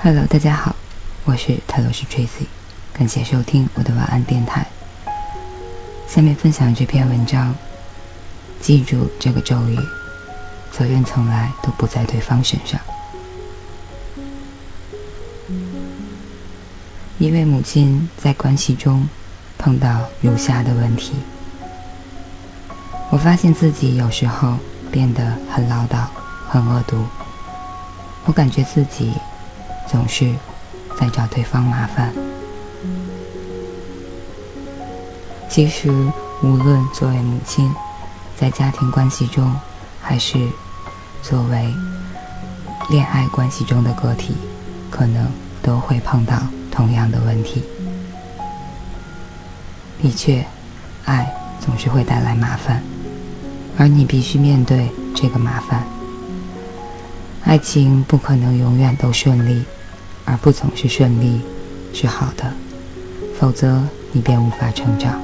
Hello，大家好，我是泰罗斯 Tracy，感谢收听我的晚安电台。下面分享这篇文章，记住这个咒语：责任从来都不在对方身上。一位母亲在关系中碰到如下的问题：我发现自己有时候变得很唠叨、很恶毒，我感觉自己。总是在找对方麻烦。其实，无论作为母亲，在家庭关系中，还是作为恋爱关系中的个体，可能都会碰到同样的问题。的确，爱总是会带来麻烦，而你必须面对这个麻烦。爱情不可能永远都顺利。而不总是顺利，是好的，否则你便无法成长。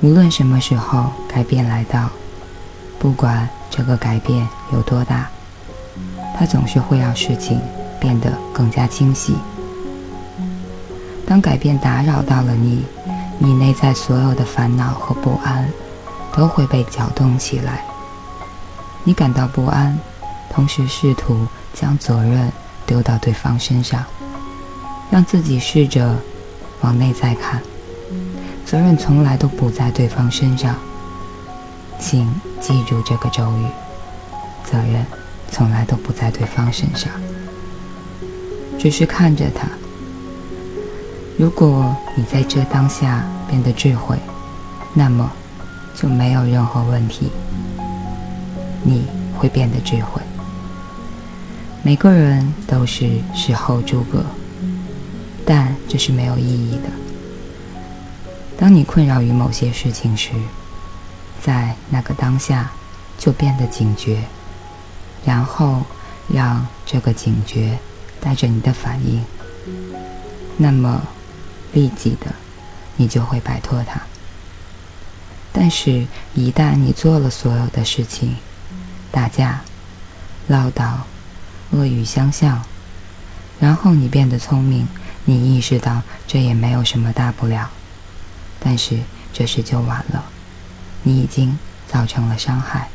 无论什么时候改变来到，不管这个改变有多大，它总是会让事情变得更加清晰。当改变打扰到了你，你内在所有的烦恼和不安都会被搅动起来。你感到不安，同时试图将责任。丢到对方身上，让自己试着往内在看，责任从来都不在对方身上。请记住这个咒语：责任从来都不在对方身上，只是看着他。如果你在这当下变得智慧，那么就没有任何问题。你会变得智慧。每个人都是事后诸葛，但这是没有意义的。当你困扰于某些事情时，在那个当下就变得警觉，然后让这个警觉带着你的反应，那么立即的你就会摆脱它。但是，一旦你做了所有的事情，打架、唠叨，恶语相向，然后你变得聪明，你意识到这也没有什么大不了，但是这时就晚了，你已经造成了伤害。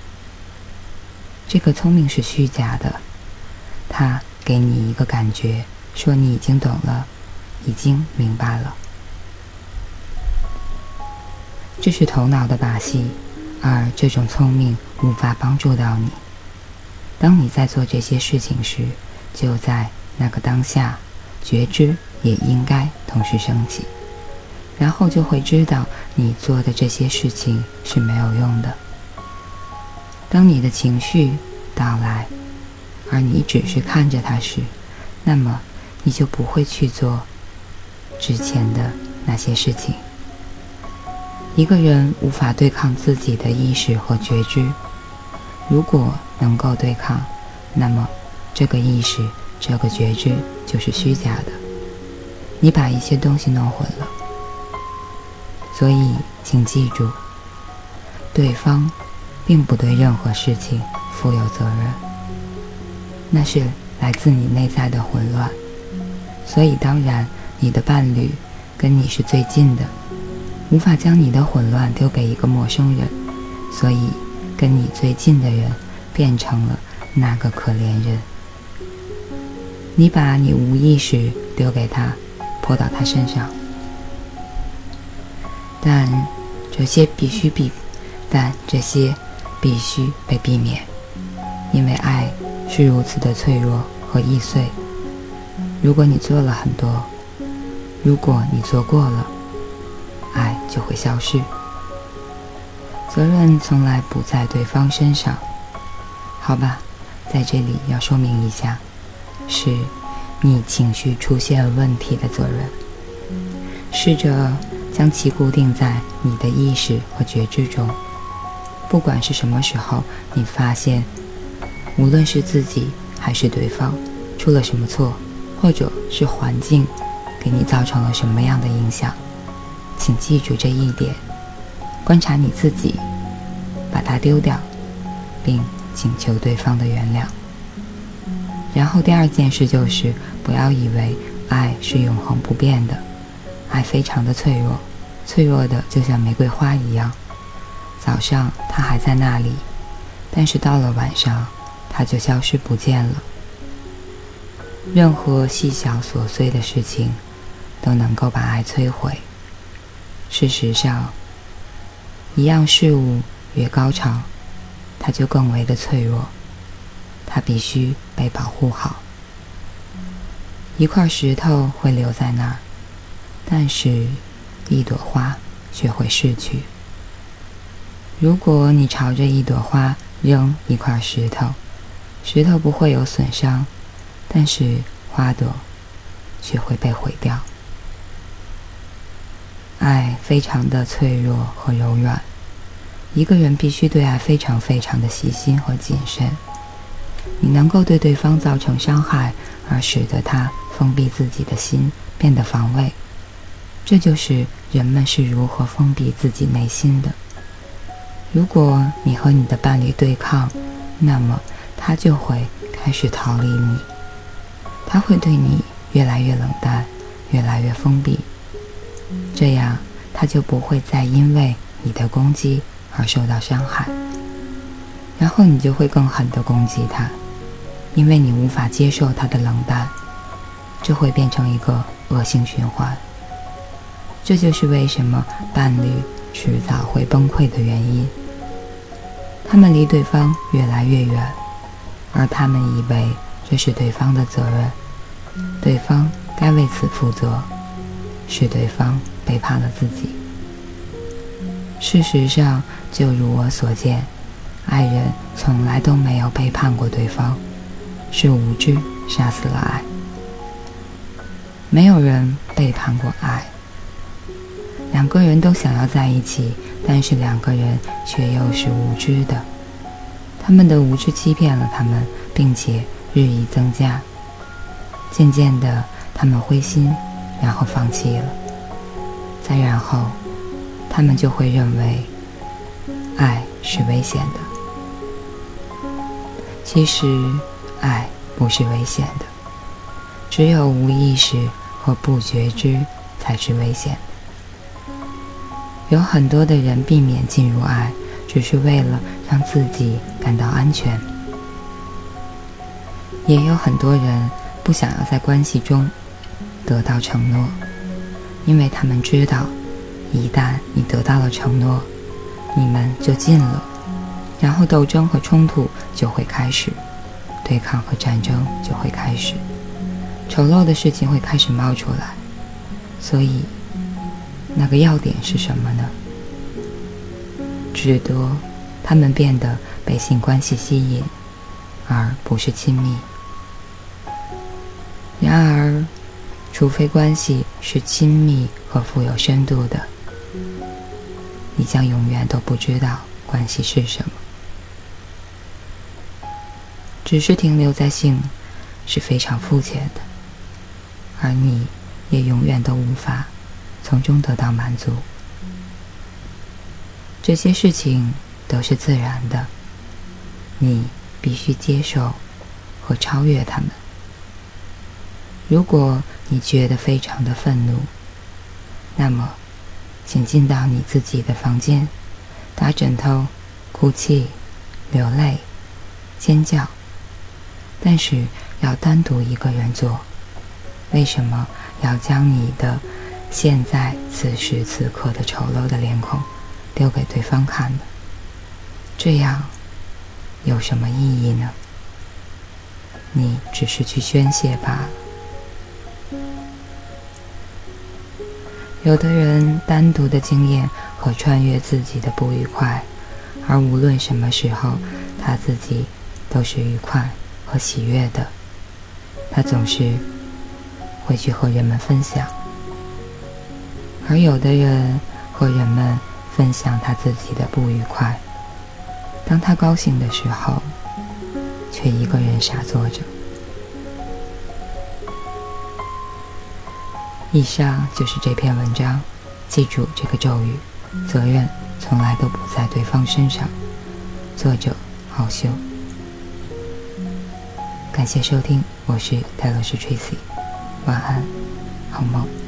这个聪明是虚假的，它给你一个感觉，说你已经懂了，已经明白了，这是头脑的把戏，而这种聪明无法帮助到你。当你在做这些事情时，就在那个当下，觉知也应该同时升起，然后就会知道你做的这些事情是没有用的。当你的情绪到来，而你只是看着它时，那么你就不会去做之前的那些事情。一个人无法对抗自己的意识和觉知。如果能够对抗，那么这个意识、这个觉知就是虚假的。你把一些东西弄混了，所以请记住，对方并不对任何事情负有责任，那是来自你内在的混乱。所以当然，你的伴侣跟你是最近的，无法将你的混乱丢给一个陌生人，所以。跟你最近的人变成了那个可怜人，你把你无意识丢给他，泼到他身上。但这些必须避，但这些必须被避免，因为爱是如此的脆弱和易碎。如果你做了很多，如果你做过了，爱就会消失。责任从来不在对方身上，好吧，在这里要说明一下，是你情绪出现问题的责任。试着将其固定在你的意识和觉知中，不管是什么时候，你发现，无论是自己还是对方出了什么错，或者是环境给你造成了什么样的影响，请记住这一点。观察你自己，把它丢掉，并请求对方的原谅。然后第二件事就是不要以为爱是永恒不变的，爱非常的脆弱，脆弱的就像玫瑰花一样。早上它还在那里，但是到了晚上，它就消失不见了。任何细小琐碎的事情，都能够把爱摧毁。事实上，一样事物越高潮，它就更为的脆弱，它必须被保护好。一块石头会留在那儿，但是，一朵花却会逝去。如果你朝着一朵花扔一块石头，石头不会有损伤，但是花朵却会被毁掉。爱非常的脆弱和柔软，一个人必须对爱非常非常的细心和谨慎。你能够对对方造成伤害，而使得他封闭自己的心，变得防卫，这就是人们是如何封闭自己内心的。如果你和你的伴侣对抗，那么他就会开始逃离你，他会对你越来越冷淡，越来越封闭，这样他就不会再因为你的攻击而受到伤害，然后你就会更狠地攻击他，因为你无法接受他的冷淡，这会变成一个恶性循环。这就是为什么伴侣。迟早会崩溃的原因。他们离对方越来越远，而他们以为这是对方的责任，对方该为此负责，是对方背叛了自己。事实上，就如我所见，爱人从来都没有背叛过对方，是无知杀死了爱。没有人背叛过爱。两个人都想要在一起，但是两个人却又是无知的。他们的无知欺骗了他们，并且日益增加。渐渐的，他们灰心，然后放弃了。再然后，他们就会认为爱是危险的。其实，爱不是危险的，只有无意识和不觉知才是危险。有很多的人避免进入爱，只是为了让自己感到安全；也有很多人不想要在关系中得到承诺，因为他们知道，一旦你得到了承诺，你们就近了，然后斗争和冲突就会开始，对抗和战争就会开始，丑陋的事情会开始冒出来，所以。那个要点是什么呢？只得他们变得被性关系吸引，而不是亲密。然而，除非关系是亲密和富有深度的，你将永远都不知道关系是什么。只是停留在性是非常肤浅的，而你也永远都无法。从中得到满足，这些事情都是自然的，你必须接受和超越他们。如果你觉得非常的愤怒，那么，请进到你自己的房间，打枕头，哭泣，流泪，尖叫，但是要单独一个人做。为什么要将你的？现在此时此刻的丑陋的脸孔，丢给对方看呢，这样有什么意义呢？你只是去宣泄罢了。有的人单独的经验和穿越自己的不愉快，而无论什么时候，他自己都是愉快和喜悦的。他总是会去和人们分享。而有的人和人们分享他自己的不愉快，当他高兴的时候，却一个人傻坐着。以上就是这篇文章，记住这个咒语：责任从来都不在对方身上。作者：郝修。感谢收听，我是泰勒斯 Tracy，晚安，好梦。